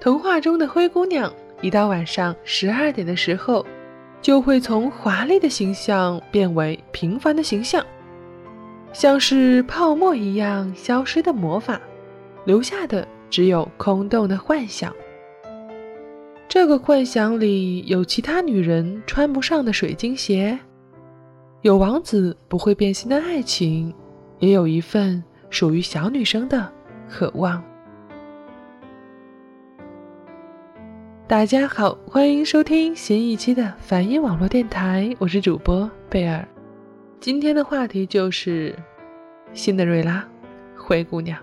童话中的灰姑娘，一到晚上十二点的时候，就会从华丽的形象变为平凡的形象，像是泡沫一样消失的魔法，留下的只有空洞的幻想。这个幻想里有其他女人穿不上的水晶鞋，有王子不会变心的爱情，也有一份属于小女生的渴望。大家好，欢迎收听新一期的梵音网络电台，我是主播贝尔。今天的话题就是辛德瑞拉，灰姑娘。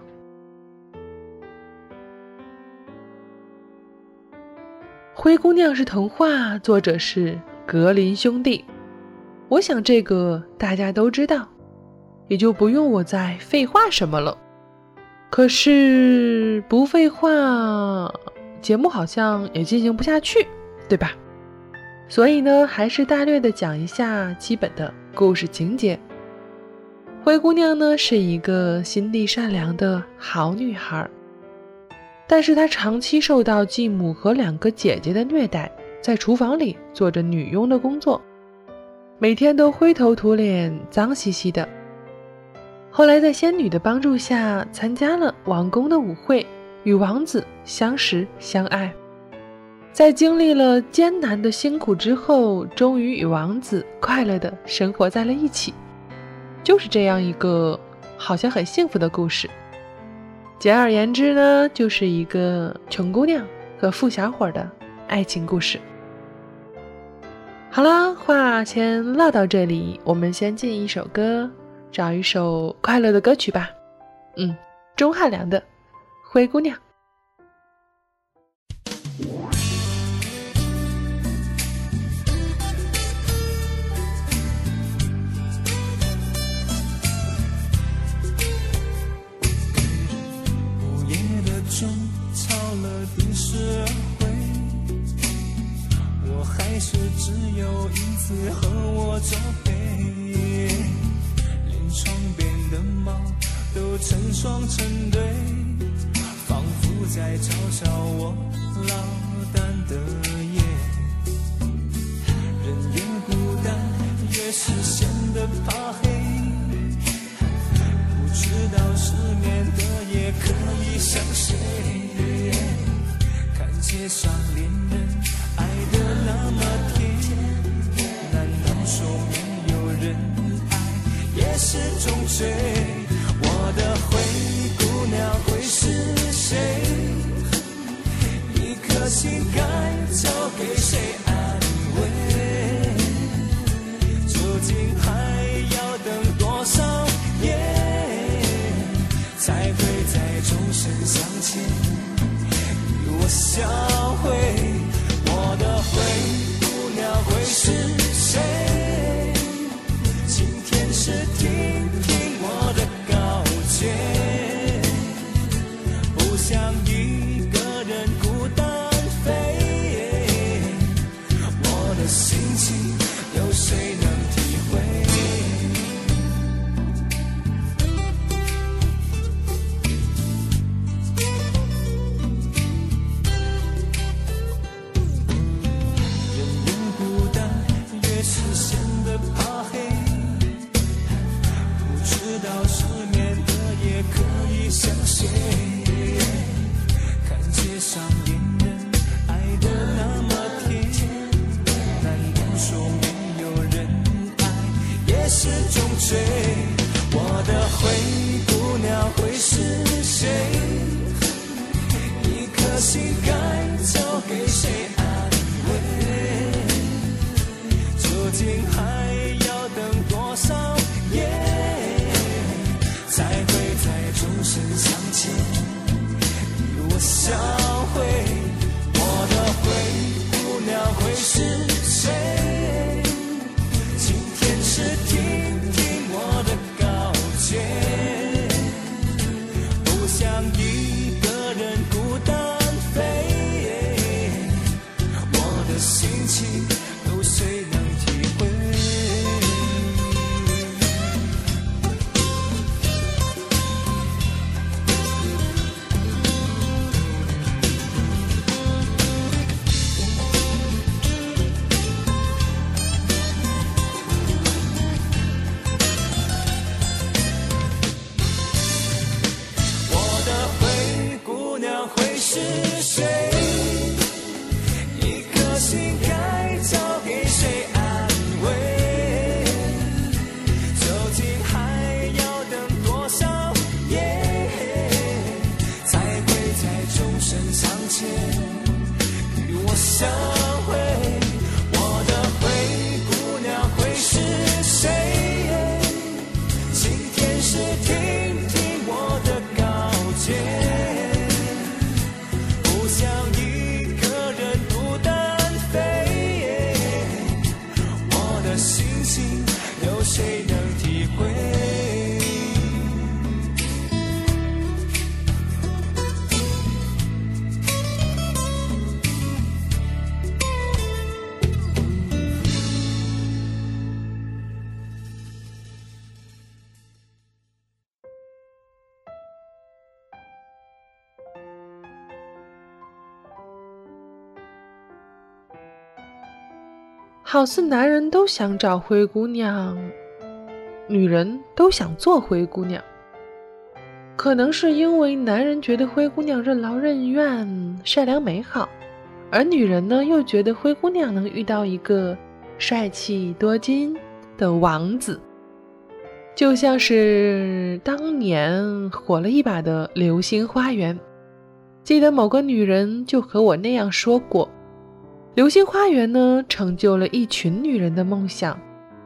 灰姑娘是童话，作者是格林兄弟。我想这个大家都知道，也就不用我再废话什么了。可是不废话。节目好像也进行不下去，对吧？所以呢，还是大略的讲一下基本的故事情节。灰姑娘呢是一个心地善良的好女孩，但是她长期受到继母和两个姐姐的虐待，在厨房里做着女佣的工作，每天都灰头土脸、脏兮兮的。后来在仙女的帮助下，参加了王宫的舞会。与王子相识相爱，在经历了艰难的辛苦之后，终于与王子快乐的生活在了一起。就是这样一个好像很幸福的故事。简而言之呢，就是一个穷姑娘和富小伙的爱情故事。好了，话先唠到这里，我们先进一首歌，找一首快乐的歌曲吧。嗯，钟汉良的。灰姑娘。午夜的钟敲了第十二回，我还是只有影子和我作陪，连窗边的猫都成双成对。仿佛在嘲笑我落单的夜，人越孤单越是显得怕黑，不知道失眠的夜可以想谁？看街上恋人爱的那么甜，难道说没有人爱也是种罪？我的灰姑娘心该交给谁安慰？究竟还要等多少夜，才会在钟声响起与我相会？好似男人都想找灰姑娘，女人都想做灰姑娘。可能是因为男人觉得灰姑娘任劳任怨、善良美好，而女人呢又觉得灰姑娘能遇到一个帅气多金的王子。就像是当年火了一把的《流星花园》，记得某个女人就和我那样说过。流星花园呢，成就了一群女人的梦想。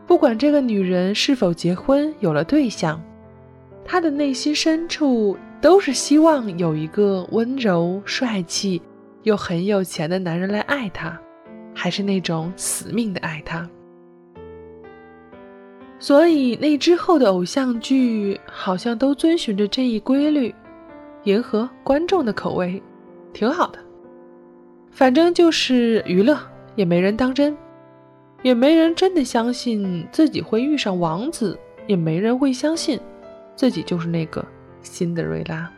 不管这个女人是否结婚有了对象，她的内心深处都是希望有一个温柔、帅气又很有钱的男人来爱她，还是那种死命的爱她。所以那之后的偶像剧好像都遵循着这一规律，迎合观众的口味，挺好的。反正就是娱乐，也没人当真，也没人真的相信自己会遇上王子，也没人会相信自己就是那个辛德瑞拉。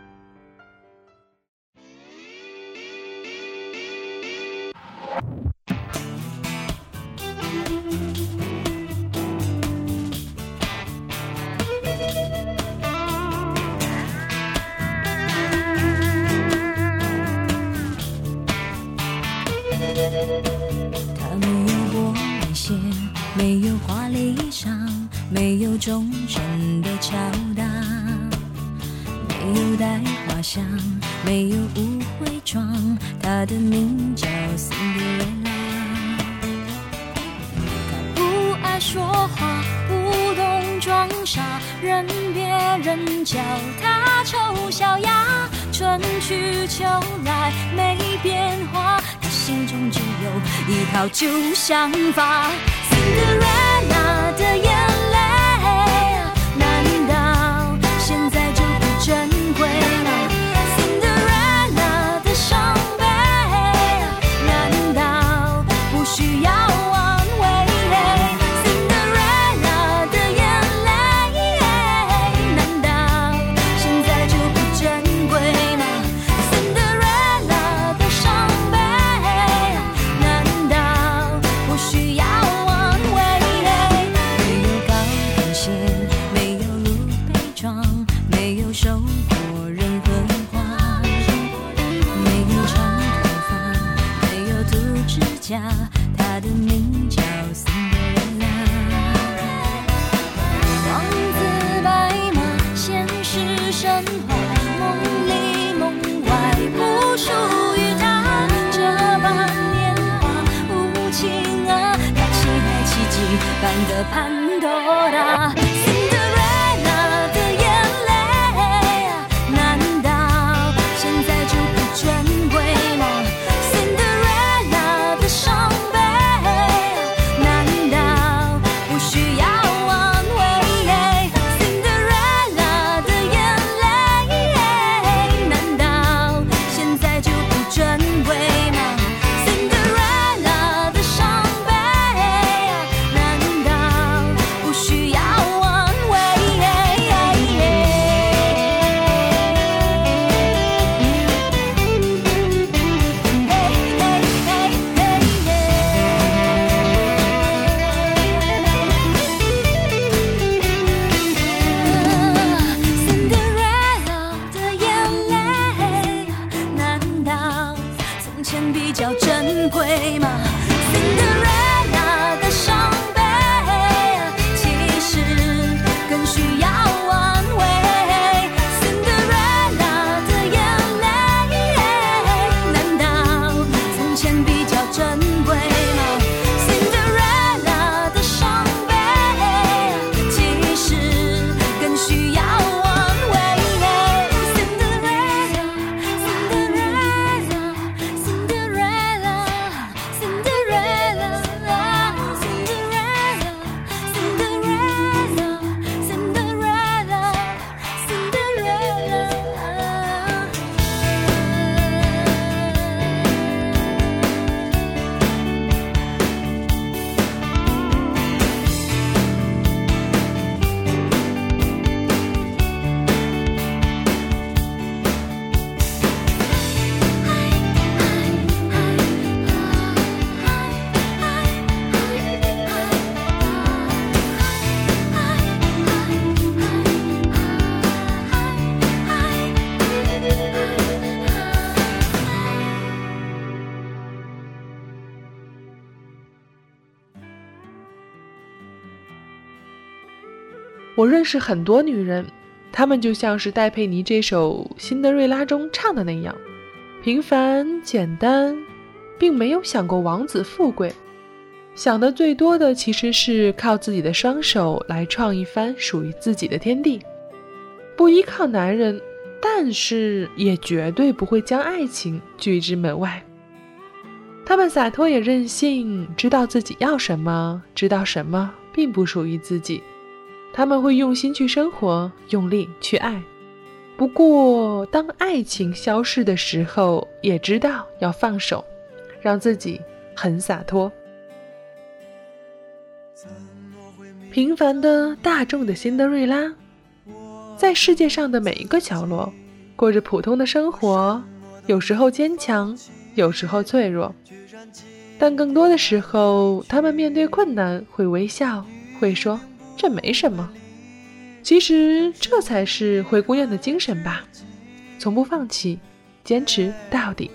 有一套旧想法。我认识很多女人，她们就像是戴佩妮这首《辛德瑞拉》中唱的那样，平凡简单，并没有想过王子富贵。想的最多的其实是靠自己的双手来创一番属于自己的天地，不依靠男人，但是也绝对不会将爱情拒之门外。他们洒脱也任性，知道自己要什么，知道什么并不属于自己。他们会用心去生活，用力去爱。不过，当爱情消逝的时候，也知道要放手，让自己很洒脱。平凡的大众的辛德瑞拉，在世界上的每一个角落，过着普通的生活，有时候坚强，有时候脆弱，但更多的时候，他们面对困难会微笑，会说这没什么。其实这才是灰姑娘的精神吧，从不放弃，坚持到底。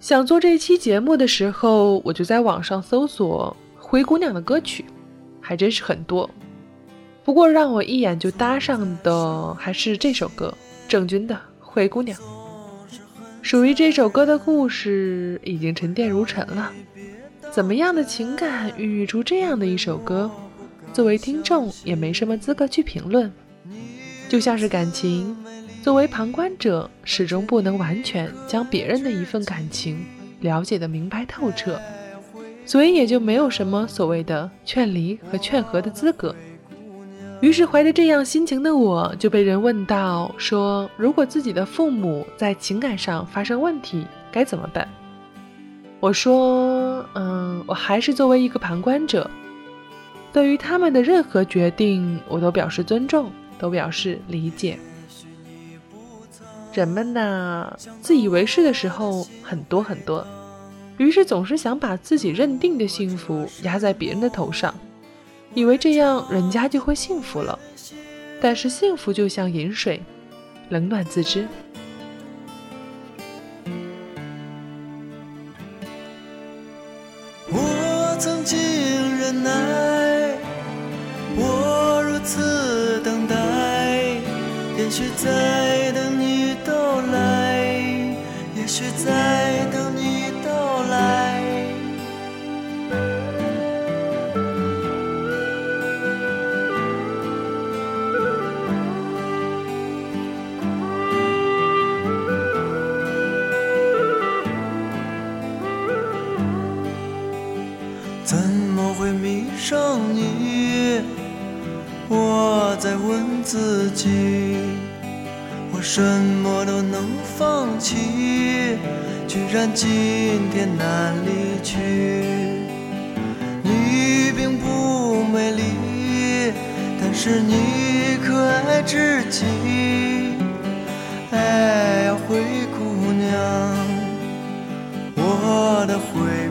想做这期节目的时候，我就在网上搜索《灰姑娘》的歌曲，还真是很多。不过让我一眼就搭上的还是这首歌，郑钧的《灰姑娘》。属于这首歌的故事已经沉淀如尘了。怎么样的情感孕育出这样的一首歌？作为听众也没什么资格去评论。就像是感情。作为旁观者，始终不能完全将别人的一份感情了解的明白透彻，所以也就没有什么所谓的劝离和劝和的资格。于是怀着这样心情的我，就被人问到说：“如果自己的父母在情感上发生问题，该怎么办？”我说：“嗯，我还是作为一个旁观者，对于他们的任何决定，我都表示尊重，都表示理解。”人们呐，自以为是的时候很多很多，于是总是想把自己认定的幸福压在别人的头上，以为这样人家就会幸福了。但是幸福就像饮水，冷暖自知。我曾经忍耐，我如此等待，也许在等你到来，也许在自己，我什么都能放弃，居然今天难离去。你并不美丽，但是你可爱至极。哎呀，灰姑娘，我的灰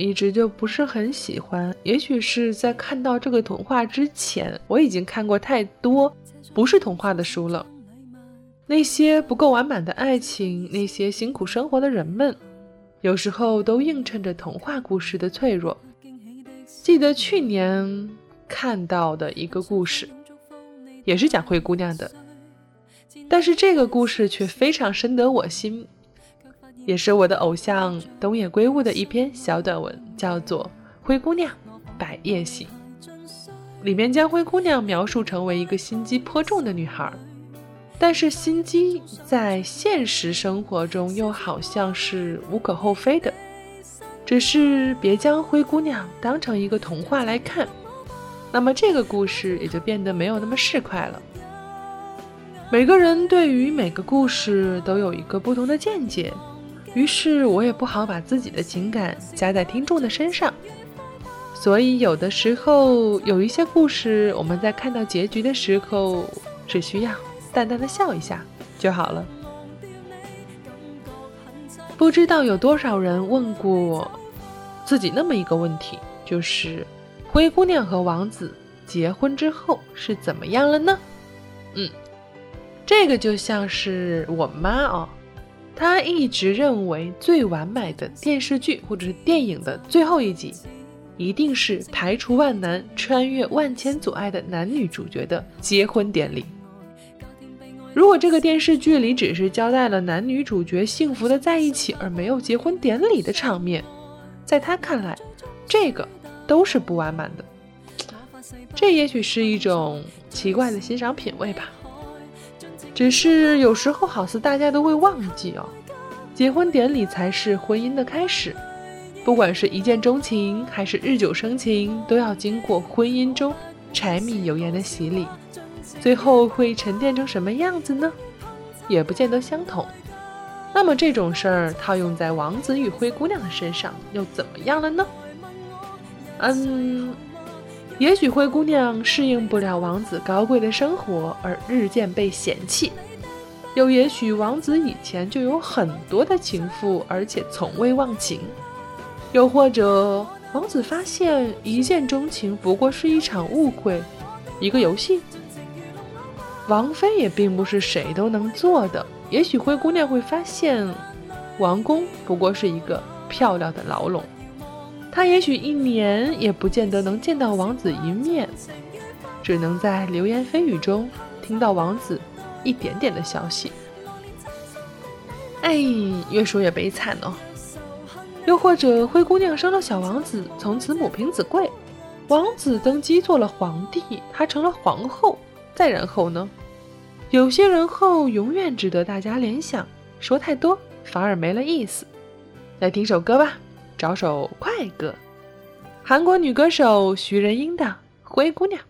一直就不是很喜欢，也许是在看到这个童话之前，我已经看过太多不是童话的书了。那些不够完满的爱情，那些辛苦生活的人们，有时候都映衬着童话故事的脆弱。记得去年看到的一个故事，也是讲灰姑娘的，但是这个故事却非常深得我心。也是我的偶像东野圭吾的一篇小短文，叫做《灰姑娘百夜行》。里面将灰姑娘描述成为一个心机颇重的女孩，但是心机在现实生活中又好像是无可厚非的。只是别将灰姑娘当成一个童话来看，那么这个故事也就变得没有那么市侩了。每个人对于每个故事都有一个不同的见解。于是我也不好把自己的情感加在听众的身上，所以有的时候有一些故事，我们在看到结局的时候，只需要淡淡的笑一下就好了。不知道有多少人问过自己那么一个问题，就是灰姑娘和王子结婚之后是怎么样了呢？嗯，这个就像是我妈哦。他一直认为最完美的电视剧或者是电影的最后一集，一定是排除万难、穿越万千阻碍的男女主角的结婚典礼。如果这个电视剧里只是交代了男女主角幸福的在一起，而没有结婚典礼的场面，在他看来，这个都是不完满的。这也许是一种奇怪的欣赏品味吧。只是有时候，好似大家都会忘记哦，结婚典礼才是婚姻的开始。不管是一见钟情还是日久生情，都要经过婚姻中柴米油盐的洗礼。最后会沉淀成什么样子呢？也不见得相同。那么这种事儿套用在王子与灰姑娘的身上，又怎么样了呢？嗯。也许灰姑娘适应不了王子高贵的生活，而日渐被嫌弃；又也许王子以前就有很多的情妇，而且从未忘情；又或者王子发现一见钟情不过是一场误会，一个游戏。王妃也并不是谁都能做的。也许灰姑娘会发现，王宫不过是一个漂亮的牢笼。他也许一年也不见得能见到王子一面，只能在流言蜚语中听到王子一点点的消息。哎，越说越悲惨哦。又或者灰姑娘生了小王子，从此母凭子贵，王子登基做了皇帝，她成了皇后。再然后呢？有些人后永远值得大家联想，说太多反而没了意思。来听首歌吧。找首快歌，韩国女歌手徐仁英的《灰姑娘》。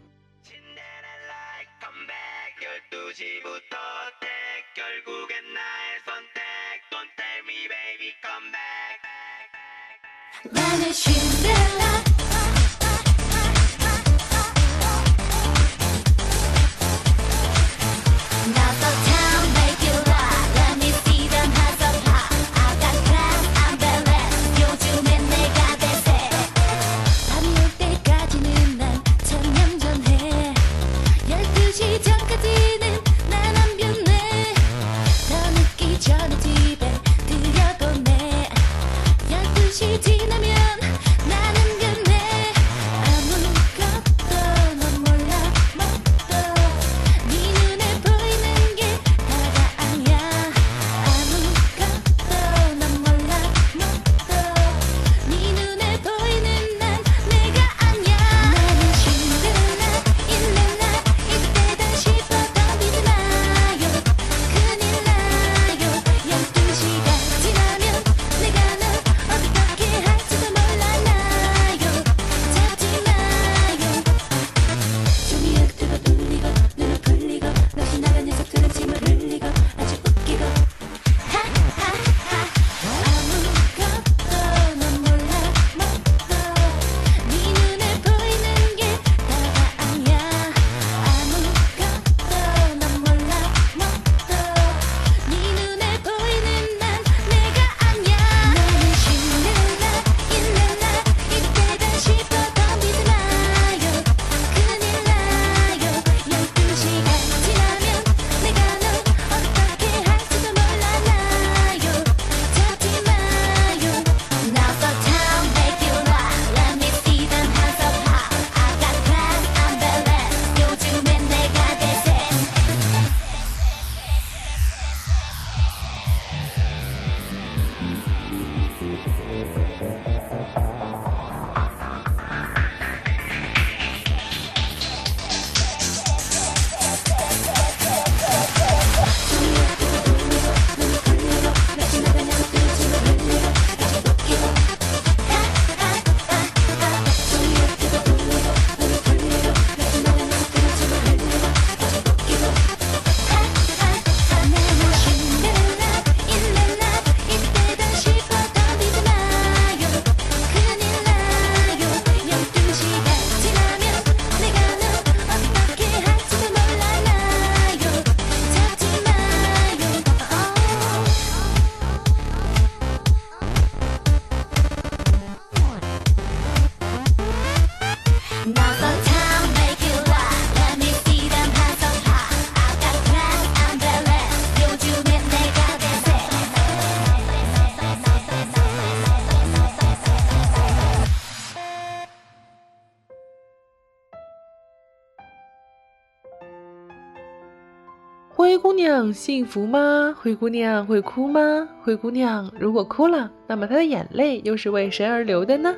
灰姑娘幸福吗？灰姑娘会哭吗？灰姑娘如果哭了，那么她的眼泪又是为谁而流的呢？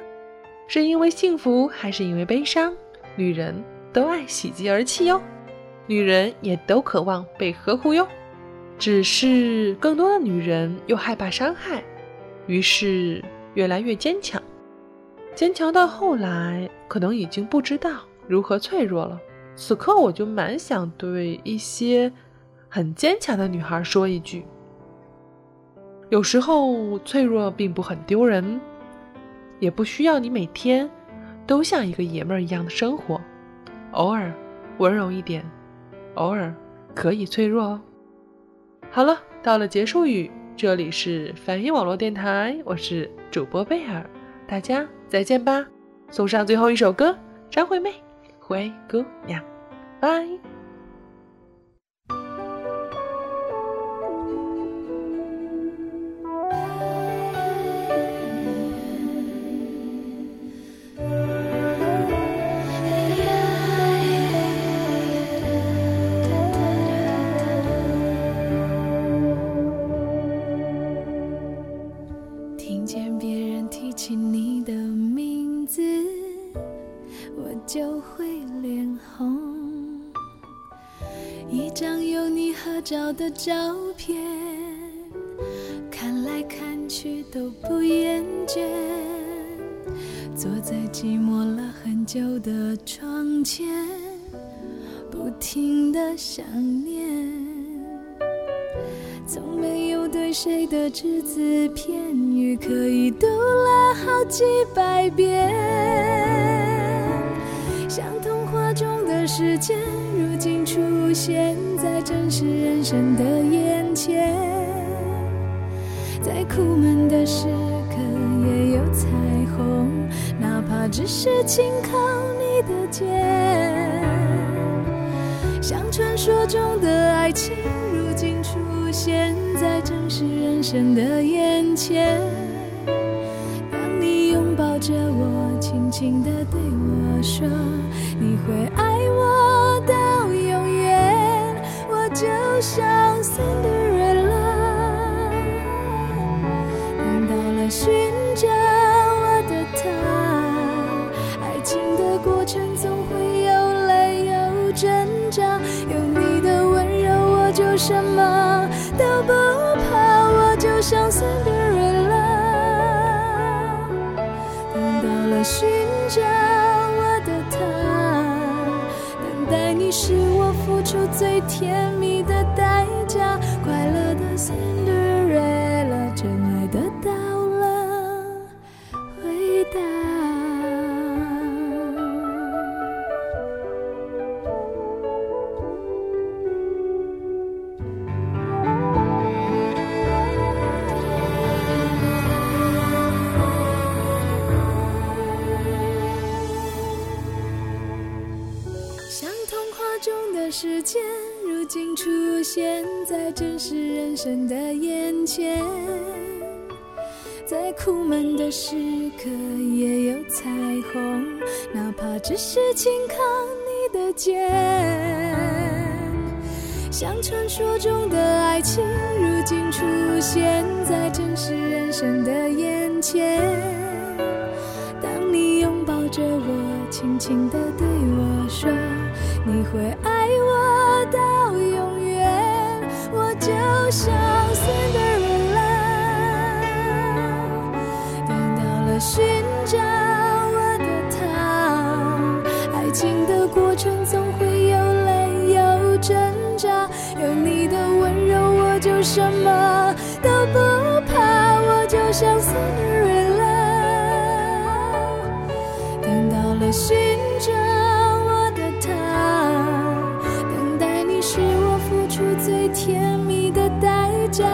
是因为幸福，还是因为悲伤？女人都爱喜极而泣哟，女人也都渴望被呵护哟。只是更多的女人又害怕伤害，于是越来越坚强，坚强到后来可能已经不知道如何脆弱了。此刻我就蛮想对一些很坚强的女孩说一句：有时候脆弱并不很丢人，也不需要你每天都像一个爷们儿一样的生活，偶尔温柔一点，偶尔可以脆弱哦。好了，到了结束语，这里是梵音网络电台，我是主播贝尔，大家再见吧。送上最后一首歌，张惠妹《灰姑娘》，拜。照片，看来看去都不厌倦。坐在寂寞了很久的窗前，不停的想念。从没有对谁的只字片语可以读了好几百遍，想通的世界，如今出现在真实人生的眼前。在苦闷的时刻也有彩虹，哪怕只是轻靠你的肩。像传说中的爱情，如今出现在真实人生的眼前。当你拥抱着我，轻轻地对我说，你会爱像 Cinderella，等到了寻找我的他，爱情的过程总会有泪有挣扎，有你的温柔，我就什么都不怕，我就像 Cinderella。等到了寻找是我付出最甜蜜的代价，快乐的 Cinderella，在苦闷的时刻也有彩虹，哪怕只是轻靠你的肩。像传说中的爱情，如今出现在真实人生的眼前。当你拥抱着我，轻轻地对我说，你会爱我到永远，我就像寻找我的他，爱情的过程总会有泪有挣扎，有你的温柔，我就什么都不怕，我就像 Cinderella。等到了寻找我的他，等待你是我付出最甜蜜的代价，